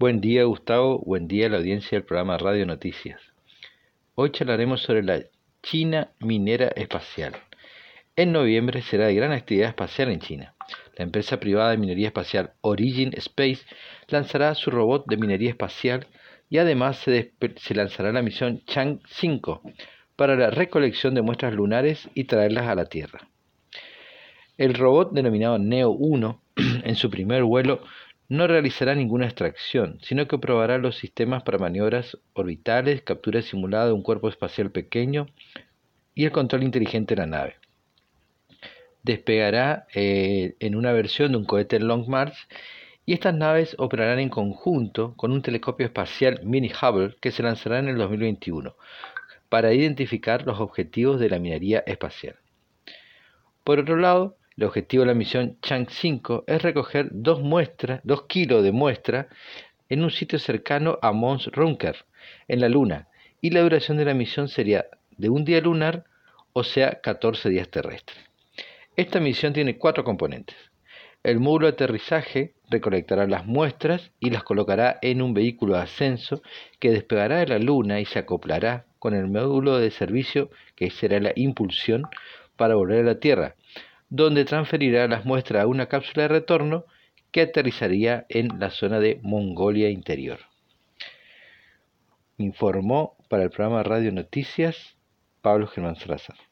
Buen día Gustavo, buen día a la audiencia del programa Radio Noticias. Hoy charlaremos sobre la China minera espacial. En noviembre será de gran actividad espacial en China. La empresa privada de minería espacial Origin Space lanzará su robot de minería espacial y además se, se lanzará la misión Chang 5 para la recolección de muestras lunares y traerlas a la Tierra. El robot denominado Neo 1 en su primer vuelo no realizará ninguna extracción, sino que probará los sistemas para maniobras orbitales, captura simulada de un cuerpo espacial pequeño y el control inteligente de la nave. Despegará eh, en una versión de un cohete Long March y estas naves operarán en conjunto con un telescopio espacial Mini Hubble que se lanzará en el 2021 para identificar los objetivos de la minería espacial. Por otro lado, el objetivo de la misión Chang 5 es recoger dos muestras, dos kilos de muestra en un sitio cercano a Mons Runker, en la Luna, y la duración de la misión sería de un día lunar, o sea, 14 días terrestres. Esta misión tiene cuatro componentes. El módulo de aterrizaje recolectará las muestras y las colocará en un vehículo de ascenso que despegará de la Luna y se acoplará con el módulo de servicio que será la impulsión para volver a la Tierra, donde transferirá las muestras a una cápsula de retorno que aterrizaría en la zona de Mongolia Interior. Informó para el programa Radio Noticias Pablo Germán Salazar.